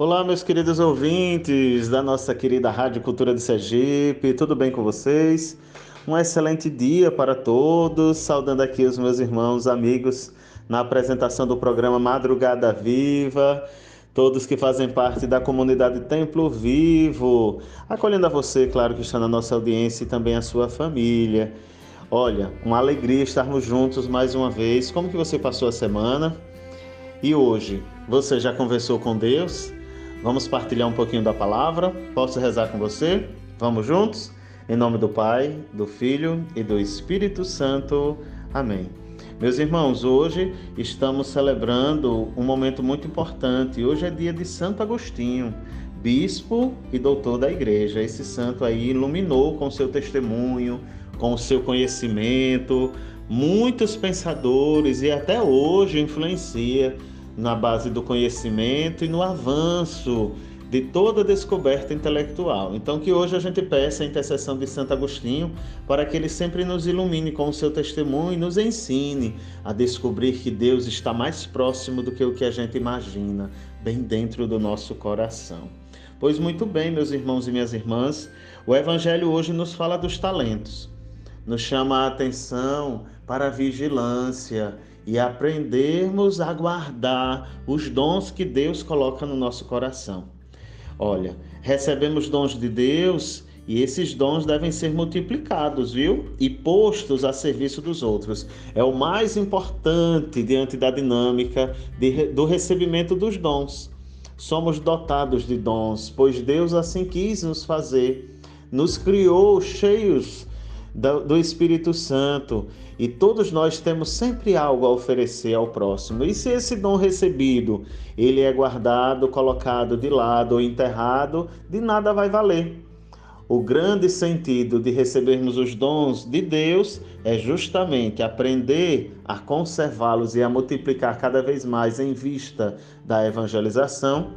Olá, meus queridos ouvintes da nossa querida Rádio Cultura de Sergipe, tudo bem com vocês? Um excelente dia para todos, saudando aqui os meus irmãos, amigos, na apresentação do programa Madrugada Viva, todos que fazem parte da comunidade Templo Vivo, acolhendo a você, claro, que está na nossa audiência e também a sua família. Olha, uma alegria estarmos juntos mais uma vez. Como que você passou a semana? E hoje, você já conversou com Deus? Vamos partilhar um pouquinho da palavra? Posso rezar com você? Vamos juntos? Em nome do Pai, do Filho e do Espírito Santo. Amém. Meus irmãos, hoje estamos celebrando um momento muito importante. Hoje é dia de Santo Agostinho, bispo e doutor da igreja. Esse santo aí iluminou com seu testemunho, com o seu conhecimento, muitos pensadores e até hoje influencia na base do conhecimento e no avanço de toda descoberta intelectual. Então, que hoje a gente peça a intercessão de Santo Agostinho para que ele sempre nos ilumine com o seu testemunho e nos ensine a descobrir que Deus está mais próximo do que o que a gente imagina, bem dentro do nosso coração. Pois muito bem, meus irmãos e minhas irmãs, o Evangelho hoje nos fala dos talentos, nos chama a atenção para a vigilância e aprendermos a guardar os dons que Deus coloca no nosso coração. Olha, recebemos dons de Deus e esses dons devem ser multiplicados, viu? E postos a serviço dos outros. É o mais importante diante da dinâmica de, do recebimento dos dons. Somos dotados de dons, pois Deus assim quis nos fazer. Nos criou cheios do Espírito Santo e todos nós temos sempre algo a oferecer ao próximo. E se esse dom recebido, ele é guardado, colocado de lado ou enterrado, de nada vai valer. O grande sentido de recebermos os dons de Deus é justamente aprender a conservá-los e a multiplicar cada vez mais em vista da evangelização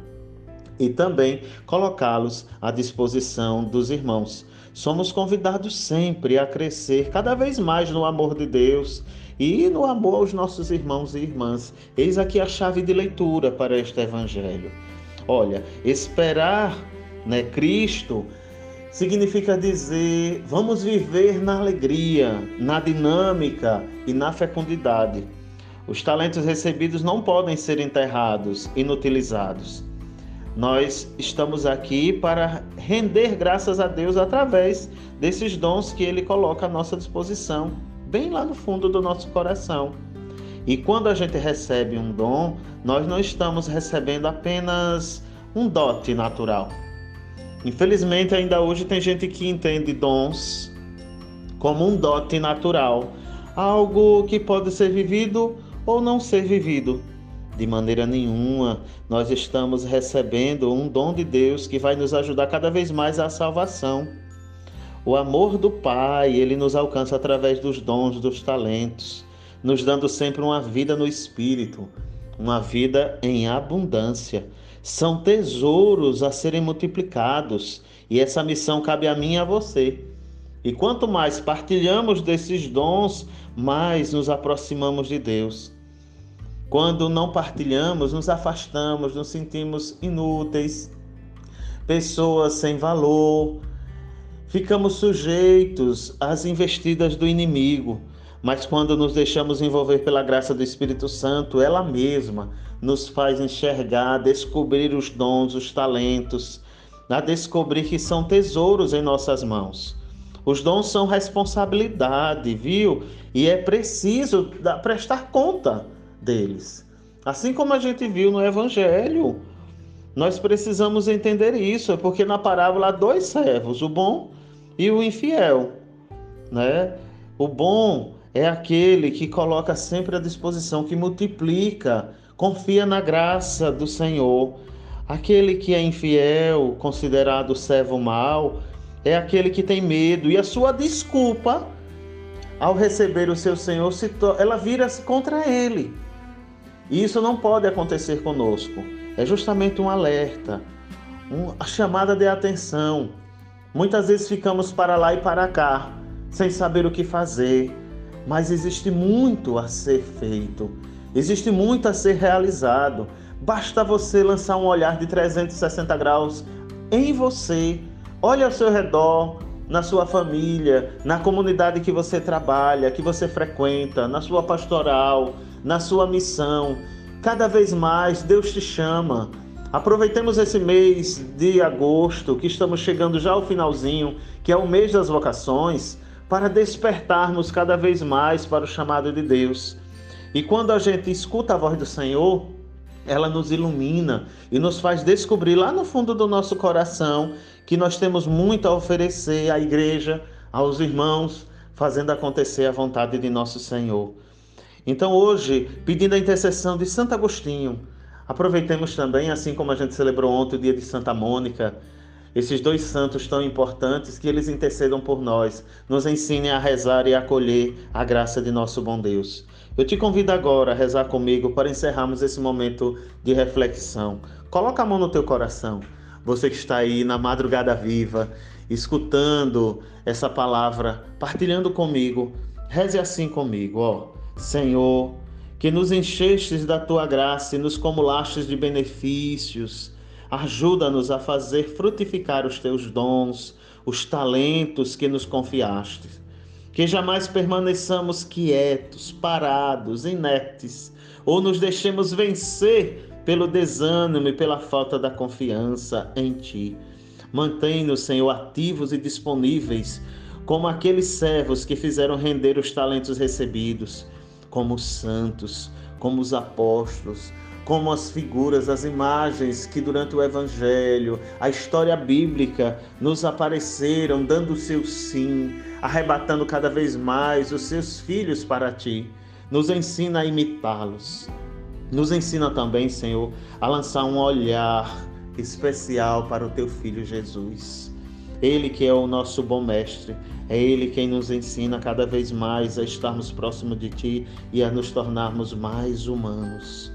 e também colocá-los à disposição dos irmãos. Somos convidados sempre a crescer cada vez mais no amor de Deus e no amor aos nossos irmãos e irmãs. Eis aqui a chave de leitura para este evangelho. Olha, esperar, né, Cristo significa dizer, vamos viver na alegria, na dinâmica e na fecundidade. Os talentos recebidos não podem ser enterrados, inutilizados. Nós estamos aqui para render graças a Deus através desses dons que Ele coloca à nossa disposição, bem lá no fundo do nosso coração. E quando a gente recebe um dom, nós não estamos recebendo apenas um dote natural. Infelizmente, ainda hoje tem gente que entende dons como um dote natural, algo que pode ser vivido ou não ser vivido. De maneira nenhuma, nós estamos recebendo um dom de Deus que vai nos ajudar cada vez mais à salvação. O amor do Pai, ele nos alcança através dos dons, dos talentos, nos dando sempre uma vida no espírito, uma vida em abundância. São tesouros a serem multiplicados, e essa missão cabe a mim e a você. E quanto mais partilhamos desses dons, mais nos aproximamos de Deus. Quando não partilhamos, nos afastamos, nos sentimos inúteis, pessoas sem valor, ficamos sujeitos às investidas do inimigo. Mas quando nos deixamos envolver pela graça do Espírito Santo, ela mesma nos faz enxergar, descobrir os dons, os talentos, a descobrir que são tesouros em nossas mãos. Os dons são responsabilidade, viu? E é preciso prestar conta deles. Assim como a gente viu no Evangelho, nós precisamos entender isso, é porque na parábola há dois servos, o bom e o infiel. Né? O bom é aquele que coloca sempre à disposição, que multiplica, confia na graça do Senhor. Aquele que é infiel, considerado servo mau, é aquele que tem medo e a sua desculpa ao receber o seu Senhor, ela vira contra ele. E isso não pode acontecer conosco. É justamente um alerta, uma chamada de atenção. Muitas vezes ficamos para lá e para cá, sem saber o que fazer, mas existe muito a ser feito, existe muito a ser realizado. Basta você lançar um olhar de 360 graus em você. Olha ao seu redor, na sua família, na comunidade que você trabalha, que você frequenta, na sua pastoral, na sua missão. Cada vez mais Deus te chama. Aproveitemos esse mês de agosto, que estamos chegando já ao finalzinho, que é o mês das vocações, para despertarmos cada vez mais para o chamado de Deus. E quando a gente escuta a voz do Senhor, ela nos ilumina e nos faz descobrir lá no fundo do nosso coração que nós temos muito a oferecer à igreja, aos irmãos, fazendo acontecer a vontade de nosso Senhor. Então, hoje, pedindo a intercessão de Santo Agostinho, aproveitemos também, assim como a gente celebrou ontem o dia de Santa Mônica, esses dois santos tão importantes, que eles intercedam por nós, nos ensinem a rezar e a acolher a graça de nosso bom Deus. Eu te convido agora a rezar comigo para encerrarmos esse momento de reflexão. Coloca a mão no teu coração. Você que está aí na madrugada viva, escutando essa palavra, partilhando comigo, reze assim comigo, ó. Senhor, que nos enchestes da tua graça e nos cumulastes de benefícios, ajuda-nos a fazer frutificar os teus dons, os talentos que nos confiaste. Que jamais permaneçamos quietos, parados, inertes, ou nos deixemos vencer pelo desânimo e pela falta da confiança em Ti. Mantém-nos, Senhor, ativos e disponíveis, como aqueles servos que fizeram render os talentos recebidos como os santos, como os apóstolos, como as figuras, as imagens que durante o Evangelho, a história bíblica, nos apareceram, dando o seu sim, arrebatando cada vez mais os seus filhos para ti. Nos ensina a imitá-los. Nos ensina também, Senhor, a lançar um olhar especial para o teu filho Jesus. Ele que é o nosso bom mestre, é Ele quem nos ensina cada vez mais a estarmos próximos de Ti e a nos tornarmos mais humanos.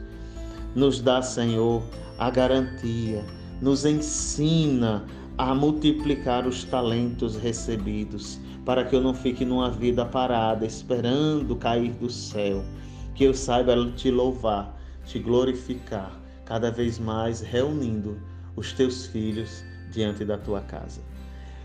Nos dá, Senhor, a garantia, nos ensina a multiplicar os talentos recebidos, para que eu não fique numa vida parada, esperando cair do céu, que eu saiba te louvar, te glorificar, cada vez mais reunindo os teus filhos diante da tua casa.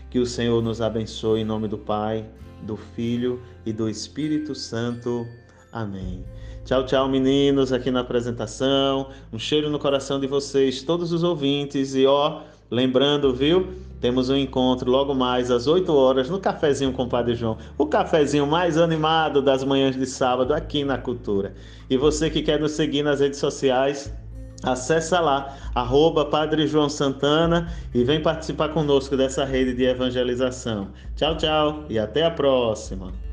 Que o Senhor nos abençoe em nome do Pai, do Filho e do Espírito Santo. Amém. Tchau, tchau, meninos, aqui na apresentação. Um cheiro no coração de vocês, todos os ouvintes. E ó, lembrando, viu? Temos um encontro logo mais às 8 horas no Cafezinho com o Padre João. O cafezinho mais animado das manhãs de sábado aqui na Cultura. E você que quer nos seguir nas redes sociais, Acesse lá, arroba Padre João Santana e vem participar conosco dessa rede de evangelização. Tchau, tchau e até a próxima.